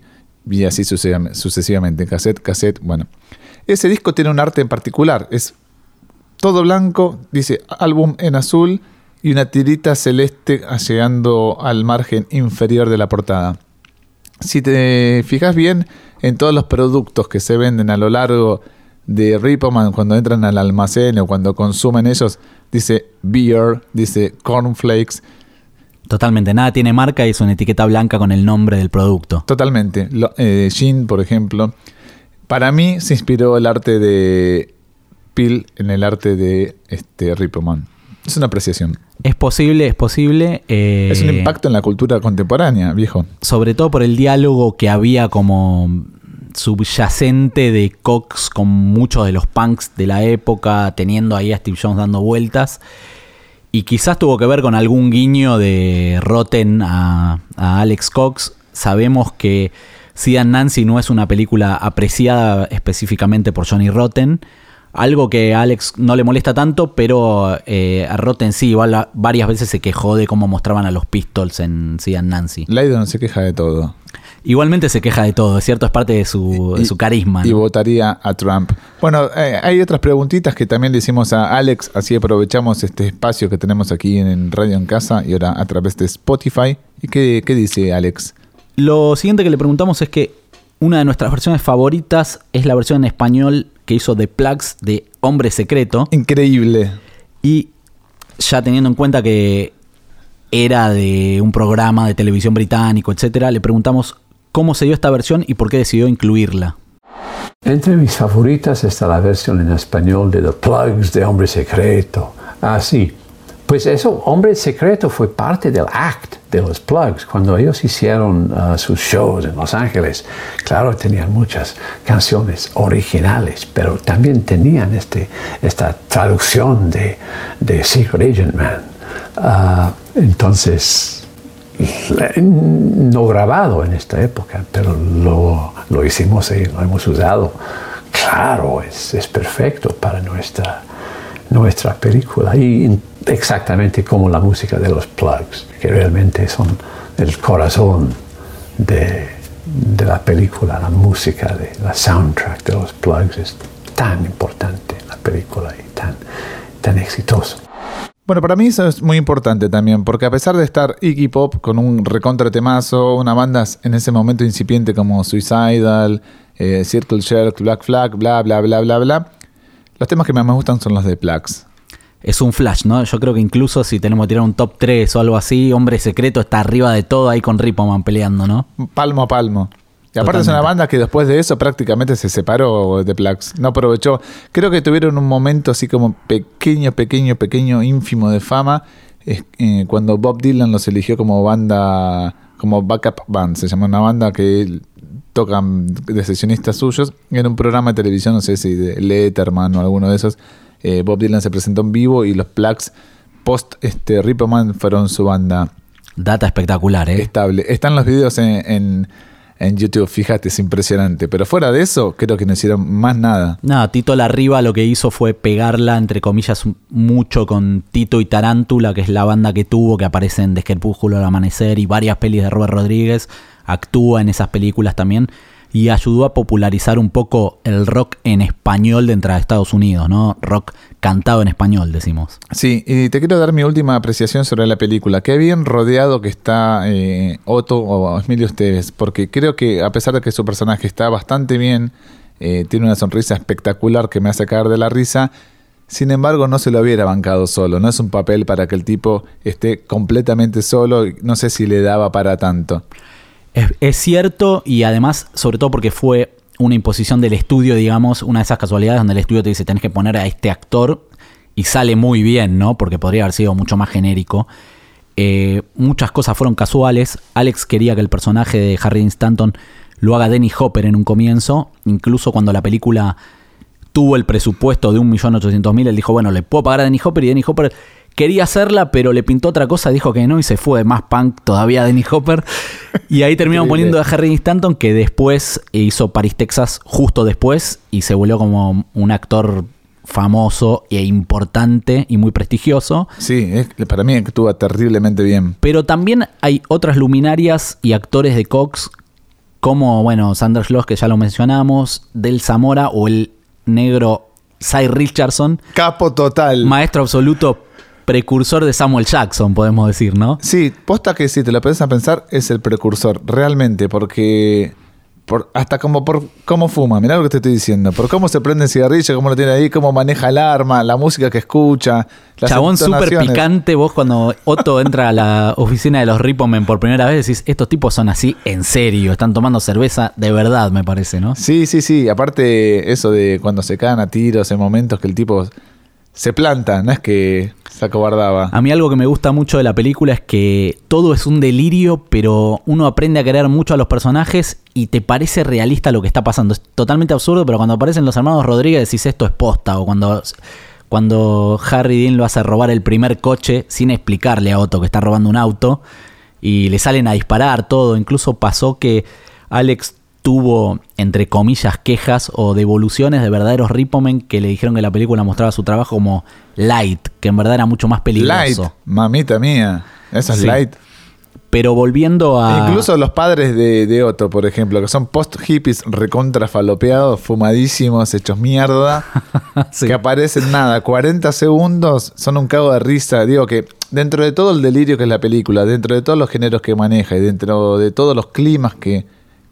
y así sucesivamente, sucesivamente, en cassette, cassette, bueno. Ese disco tiene un arte en particular, es todo blanco, dice Album en azul y una tirita celeste llegando al margen inferior de la portada. Si te fijas bien en todos los productos que se venden a lo largo de Ripoman cuando entran al almacén o cuando consumen ellos, dice beer, dice cornflakes, Totalmente, nada tiene marca y es una etiqueta blanca con el nombre del producto. totalmente. Lo- eh, Gin, por ejemplo. Para mí se inspiró el arte de Peel en el arte de este Ripoman. Es una apreciación. Es posible, es posible. eh, Es un impacto en la cultura contemporánea, viejo. Sobre todo por el diálogo que había como subyacente de Cox con muchos de los punks de la época, teniendo ahí a Steve Jones dando vueltas. Y quizás tuvo que ver con algún guiño de Rotten a, a Alex Cox. Sabemos que Sid and Nancy no es una película apreciada específicamente por Johnny Rotten. Algo que a Alex no le molesta tanto, pero eh, a Rotten sí, igual varias veces se quejó de cómo mostraban a los Pistols en and Nancy. Lydon se queja de todo. Igualmente se queja de todo, es cierto, es parte de su, de su carisma. Y ¿no? votaría a Trump. Bueno, eh, hay otras preguntitas que también le hicimos a Alex, así aprovechamos este espacio que tenemos aquí en, en Radio en Casa y ahora a través de Spotify. ¿Y qué, qué dice Alex? Lo siguiente que le preguntamos es que una de nuestras versiones favoritas es la versión en español que hizo The Plugs de Hombre Secreto. Increíble. Y ya teniendo en cuenta que era de un programa de televisión británico, etcétera, le preguntamos cómo se dio esta versión y por qué decidió incluirla. Entre mis favoritas está la versión en español de The Plugs de Hombre Secreto. Ah, sí. Pues eso, Hombre Secreto fue parte del act de los Plugs. Cuando ellos hicieron ah, sus shows en Los Ángeles, claro, tenían muchas canciones originales, pero también tenían este, esta traducción de, de Secret Agent Man. Ah, entonces, no grabado en esta época, pero lo, lo hicimos y lo hemos usado. Claro, es, es perfecto para nuestra, nuestra película y exactamente como la música de los plugs, que realmente son el corazón de, de la película, la música, de, la soundtrack de los plugs es tan importante en la película y tan, tan exitoso. Bueno, para mí eso es muy importante también, porque a pesar de estar Iggy Pop con un recontra temazo, una banda en ese momento incipiente como Suicidal, eh, Circle Jerk, Black Flag, bla, bla, bla, bla, bla, los temas que más me gustan son los de Plugs. Es un flash, ¿no? Yo creo que incluso si tenemos que tirar un top 3 o algo así, Hombre Secreto está arriba de todo ahí con Ripoman peleando, ¿no? Palmo a palmo. Y aparte es una banda que después de eso prácticamente se separó de Plugs. No aprovechó. Creo que tuvieron un momento así como pequeño, pequeño, pequeño, ínfimo de fama. eh, cuando Bob Dylan los eligió como banda, como backup band. Se llama una banda que tocan de sesionistas suyos. En un programa de televisión, no sé si de Letterman o alguno de esos, eh, Bob Dylan se presentó en vivo y los Plugs post este Ripperman fueron su banda Data espectacular, ¿eh? estable. Están los videos en, en, en YouTube, fíjate, es impresionante. Pero fuera de eso, creo que no hicieron más nada. Nada, Tito Larriba lo que hizo fue pegarla, entre comillas, mucho con Tito y Tarántula, que es la banda que tuvo, que aparece en Desquerpúsculo al Amanecer y varias pelis de Robert Rodríguez. Actúa en esas películas también. Y ayudó a popularizar un poco el rock en español dentro de Estados Unidos, ¿no? Rock cantado en español, decimos. Sí, y te quiero dar mi última apreciación sobre la película. Qué bien rodeado que está eh, Otto o Emilio Esteves, porque creo que a pesar de que su personaje está bastante bien, eh, tiene una sonrisa espectacular que me hace caer de la risa, sin embargo no se lo hubiera bancado solo. No es un papel para que el tipo esté completamente solo, no sé si le daba para tanto. Es, cierto y además, sobre todo porque fue una imposición del estudio, digamos, una de esas casualidades donde el estudio te dice tenés que poner a este actor y sale muy bien, ¿no? Porque podría haber sido mucho más genérico. eh, muchas cosas fueron casuales. Alex quería que el personaje de Harry Stanton lo haga Dennis Hopper en un comienzo. Incluso cuando la película tuvo el presupuesto de 1.800.000, él dijo, bueno, le puedo pagar a Dennis Hopper y Dennis Hopper quería hacerla, pero le pintó otra cosa, dijo que no y se fue más punk todavía Dennis Hopper. Y ahí terminaron poniendo a Harry Stanton, que después hizo Paris, Texas, justo después, y se volvió como un actor famoso e importante y muy prestigioso. Sí, es- para mí actúa terriblemente bien. Pero también hay otras luminarias y actores de Cox, como, bueno, Sandra Schloss, que ya lo mencionamos, Del Zamora o el negro Cy Richardson, Capo total. maestro absoluto, precursor de Samuel Jackson, podemos decir, ¿no? Sí, posta que si te lo pones a pensar, es el precursor, realmente, porque por, hasta como por cómo fuma, mirá lo que te estoy diciendo, por cómo se prende el cigarrillo, cómo lo tiene ahí, cómo maneja el arma, la música que escucha, las Chabón súper picante, vos cuando Otto entra a la oficina de los Ripomen por primera vez decís, estos tipos son así en serio, están tomando cerveza de verdad, me parece, ¿no? Sí, sí, sí, aparte eso de cuando se caen a tiros, en momentos que el tipo se planta, no es que se acobardaba. A mí algo que me gusta mucho de la película es que todo es un delirio, pero uno aprende a querer mucho a los personajes y te parece realista lo que está pasando. Es totalmente absurdo, pero cuando aparecen los hermanos Rodríguez decís esto es posta. O cuando, cuando Harry Dean lo hace robar el primer coche sin explicarle a Otto que está robando un auto y le salen a disparar todo. Incluso pasó que Alex tuvo, entre comillas, quejas o devoluciones de verdaderos Ripomen que le dijeron que la película mostraba su trabajo como light, que en verdad era mucho más peligroso. Light, mamita mía, eso es Sí. light. Pero volviendo a. Incluso los padres de, de Otto, por ejemplo, que son post hippies recontra falopeados, fumadísimos, hechos mierda, Sí. que aparecen nada, 40 segundos, son un cago de risa. Digo que dentro de todo el delirio que es la película, dentro de todos los géneros que maneja y dentro de todos los climas que,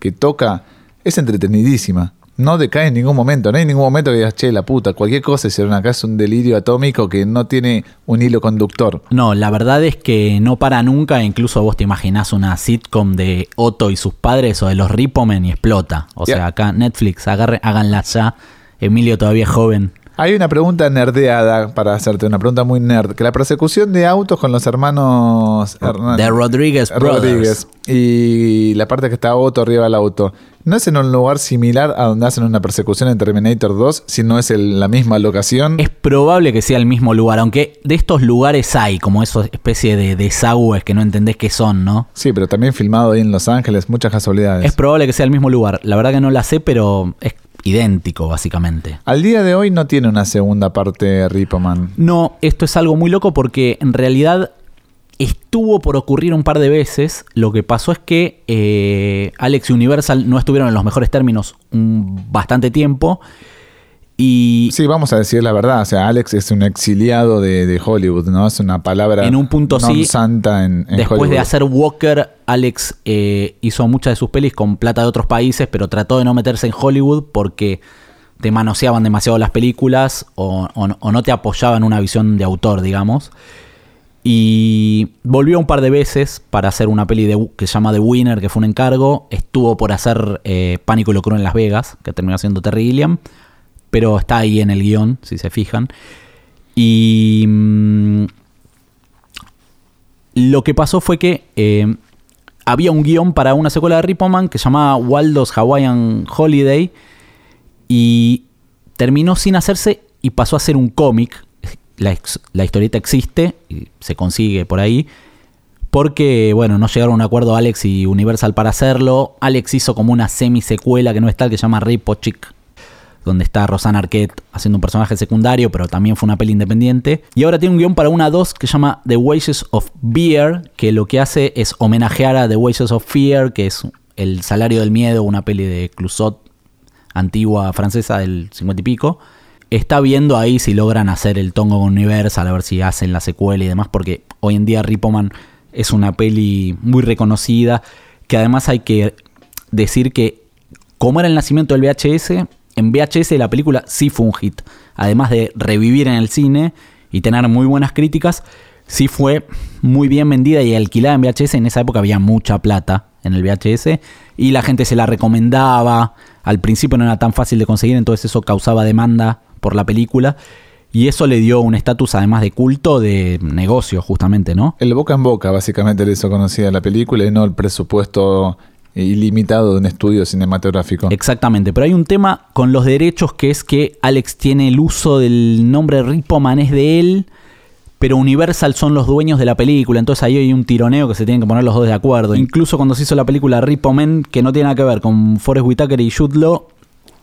que toca, es entretenidísima. No decae en ningún momento, no hay ningún momento que digas, che, la puta, cualquier cosa hicieron acá es un delirio atómico que no tiene un hilo conductor. No, la verdad es que no para nunca. Incluso vos te imaginás una sitcom de Otto y sus padres o de los Ripomen y explota. O sea, acá Netflix, agarre, háganla ya. Emilio todavía es joven. Hay una pregunta nerdeada para hacerte, una pregunta muy nerd. Que la persecución de autos con los hermanos Rodriguez Brothers. Rodríguez y la parte que está Otto arriba del auto, ¿no es en un lugar similar a donde hacen una persecución en Terminator 2 si no es el- la misma locación? Es probable que sea el mismo lugar, aunque de estos lugares hay como esa especie de desagües que no entendés qué son, ¿no? Sí, pero también filmado ahí en Los Ángeles, muchas casualidades. Es probable que sea el mismo lugar. La verdad que no la sé, pero es idéntico, básicamente. Al día de hoy no tiene una segunda parte Ripoman. No, esto es algo muy loco porque en realidad estuvo por ocurrir un par de veces. Lo que pasó es que eh, Alex y Universal no estuvieron en los mejores términos un bastante tiempo. Y Sí, vamos a decir la verdad. O sea, Alex es un exiliado de, de Hollywood, ¿no? Es una palabra En un punto non sí. santa en, en después Hollywood. de hacer Walker, Alex eh, hizo muchas de sus pelis con plata de otros países, pero trató de no meterse en Hollywood porque te manoseaban demasiado las películas o, o- o no te apoyaban una visión de autor, digamos. Y volvió un par de veces para hacer una peli de- que se llama The Winner, que fue un encargo. Estuvo por hacer eh, Pánico y Locura en Las Vegas, que terminó siendo Terry Gilliam. Pero está ahí en el guion, si se fijan. Y mm, lo que pasó fue que eh, había un guion para una secuela de Ripoman que se llamaba Waldo's Hawaiian Holiday y terminó sin hacerse y pasó a ser un cómic. La, historieta existe y se consigue por ahí. Porque, bueno, no llegaron a un acuerdo Alex y Universal para hacerlo. Alex hizo como una semi-secuela que no es tal, que se llama Ripo Chick, donde está Rosanna Arquette haciendo un personaje secundario, pero también fue una peli independiente. Y ahora tiene un guion para una 2 que se llama The Wages of Beer, que lo que hace es homenajear a The Wages of Fear, que es El Salario del Miedo, una peli de Clusot antigua francesa del 50 y pico. Está viendo ahí si logran hacer el tongo Universal, a ver si hacen la secuela y demás, porque hoy en día Ripoman es una peli muy reconocida, que además hay que decir que como era el nacimiento del VHS, en VHS la película sí fue un hit. Además de revivir en el cine y tener muy buenas críticas, sí fue muy bien vendida y alquilada en VHS. En esa época había mucha plata en el VHS y la gente se la recomendaba. Al principio no era tan fácil de conseguir, entonces eso causaba demanda por la película. Y eso le dio un estatus además de culto de negocio, justamente, ¿no? El boca en boca, básicamente, le hizo conocida la película y no el presupuesto ilimitado de un estudio cinematográfico. Exactamente, pero hay un tema con los derechos que es que Alex tiene el uso del nombre Ripoman es de él, pero Universal son los dueños de la película, entonces ahí hay un tironeo que se tienen que poner los dos de acuerdo. Incluso cuando se hizo la película Ripoman, que no tiene nada que ver con Forrest Whitaker y Jude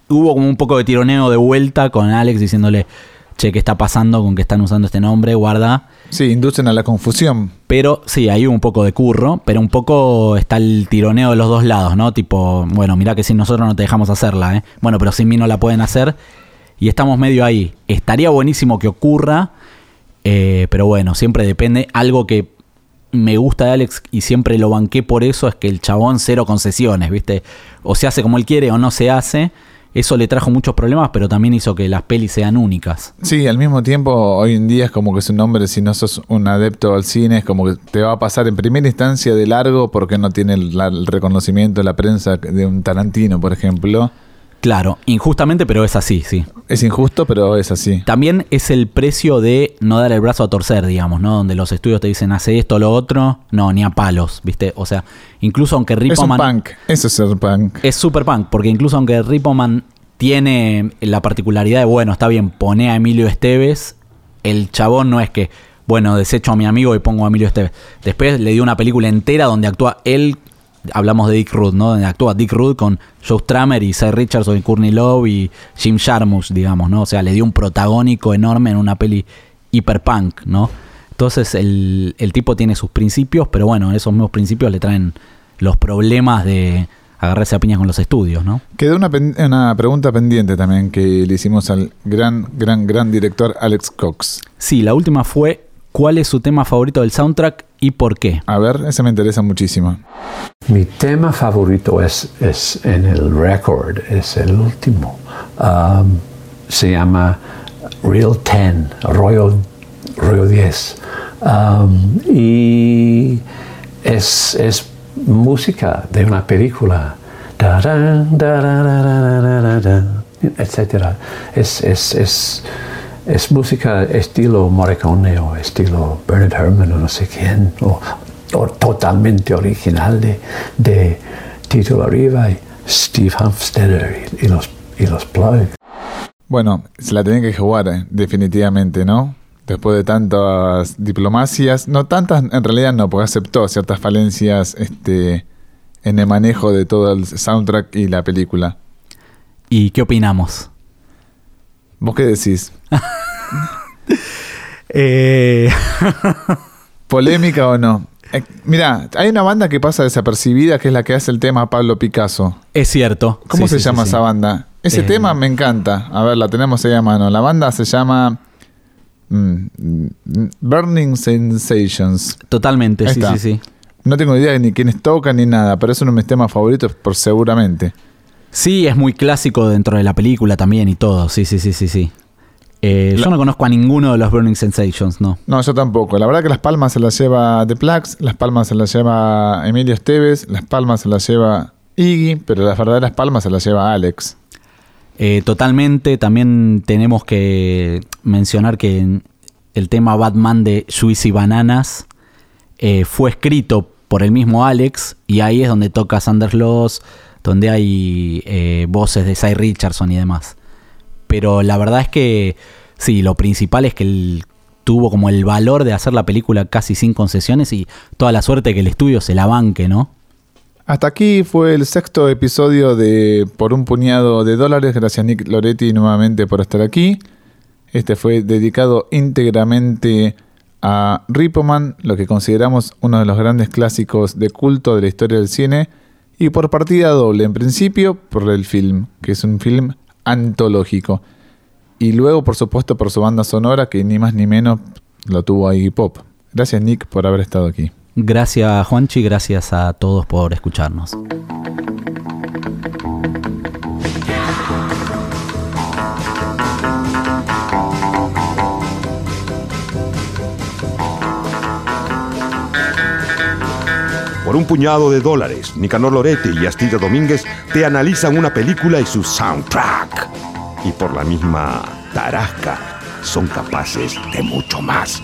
hubo como un poco de tironeo de vuelta con Alex diciéndole, che, ¿qué está pasando con que están usando este nombre? Guarda. Sí, inducen a la confusión. Pero sí, hay un poco de curro, pero un poco está el tironeo de los dos lados, ¿no? Tipo, bueno, mira que si nosotros no te dejamos hacerla, ¿eh? Bueno, pero sin mí no la pueden hacer. Y estamos medio ahí. Estaría buenísimo que ocurra, eh, pero bueno, siempre depende. Algo que me gusta de Alex y siempre lo banqué por eso es que el chabón cero concesiones, ¿viste? O se hace como él quiere o no se hace. Eso le trajo muchos problemas, pero también hizo que las pelis sean únicas. Sí, al mismo tiempo, hoy en día es como que su nombre, si no sos un adepto al cine, es como que te va a pasar en primera instancia de largo porque no tiene el, el reconocimiento de la prensa de un Tarantino, por ejemplo. Claro, injustamente, pero es así, sí. Es injusto, pero es así. También es el precio de no dar el brazo a torcer, digamos, ¿no? Donde los estudios te dicen, hace esto, lo otro. No, ni a palos, ¿viste? O sea, incluso aunque Ripoman... Es un punk, eso es ser punk. Es super punk, porque incluso aunque Ripoman tiene la particularidad de, bueno, está bien, pone a Emilio Esteves, el chabón no es que, bueno, desecho a mi amigo y pongo a Emilio Esteves. Después le dio una película entera donde actúa él hablamos de Dick Ruth, ¿no? Actúa Dick Ruth con Joe Stramer y Cy Richardson y Courtney Love y Jim Jarmusch, digamos, ¿no? O sea, le dio un protagónico enorme en una peli hiperpunk, ¿no? Entonces el, el tipo tiene sus principios, pero bueno, esos mismos principios le traen los problemas de agarrarse a piñas con los estudios, ¿no? Quedó una, una, pregunta pendiente también que le hicimos al gran, gran, gran director Alex Cox. Sí, la última fue ¿cuál es su tema favorito del soundtrack y por qué? A ver, ese me interesa muchísimo. Mi tema favorito es, es en el record, es el último. Um, se llama Real 10, Royal, Royal 10. Um, y es, es música de una película, etc. Es, es, es, es, música estilo Morricone o estilo Bernard Herrmann o no sé quién, o, o totalmente original de, de Tito Arriba y Steve Humstetter y, y, los, y los Plug. Bueno, se la tienen que jugar, eh, definitivamente, ¿no? después de tantas diplomacias, no tantas en realidad no, porque aceptó ciertas falencias este, en el manejo de todo el soundtrack y la película. ¿Y qué opinamos? ¿Vos qué decís? eh... ¿Polémica o no? Eh, mira, hay una banda que pasa desapercibida que es la que hace el tema Pablo Picasso. Es cierto. ¿Cómo Sí, se sí, llama sí, esa banda? Ese Eh, tema me encanta. A ver, la tenemos ahí a mano. La banda se llama mm, Burning Sensations. Totalmente, sí, sí, sí. No tengo idea de ni quiénes tocan ni nada, pero es uno de mis temas favoritos por seguramente. Sí, es muy clásico dentro de la película también y todo. Sí, sí, sí, sí, sí. Eh, La- Yo no conozco a ninguno de los Burning Sensations, no. No, yo tampoco. La verdad que las palmas se las lleva The Plax, las palmas se las lleva Emilio Esteves, las palmas se las lleva Iggy, pero las verdaderas palmas se las lleva Alex. Eh, totalmente. También tenemos que mencionar que el tema Batman de Juicy Bananas eh, fue escrito por el mismo Alex y ahí es donde toca Sanders Loss, donde hay eh, voces de Cy Richardson y demás. Pero la verdad es que sí, lo principal es que él tuvo como el valor de hacer la película casi sin concesiones y toda la suerte que el estudio se la banque, ¿no? Hasta aquí fue el sexto episodio de Por un puñado de dólares. Gracias Nick Loretti nuevamente por estar aquí. Este fue dedicado íntegramente a Ripoman, lo que consideramos uno de los grandes clásicos de culto de la historia del cine. Y por partida doble, en principio por el film, que es un film antológico. Y luego, por supuesto, por su banda sonora, que ni más ni menos lo tuvo Iggy Pop. Gracias Nick por haber estado aquí. Gracias Juanchi, gracias a todos por escucharnos. Por un puñado de dólares, Nicanor Lorete y Astilla Domínguez te analizan una película y su soundtrack. Y por la misma tarasca, son capaces de mucho más.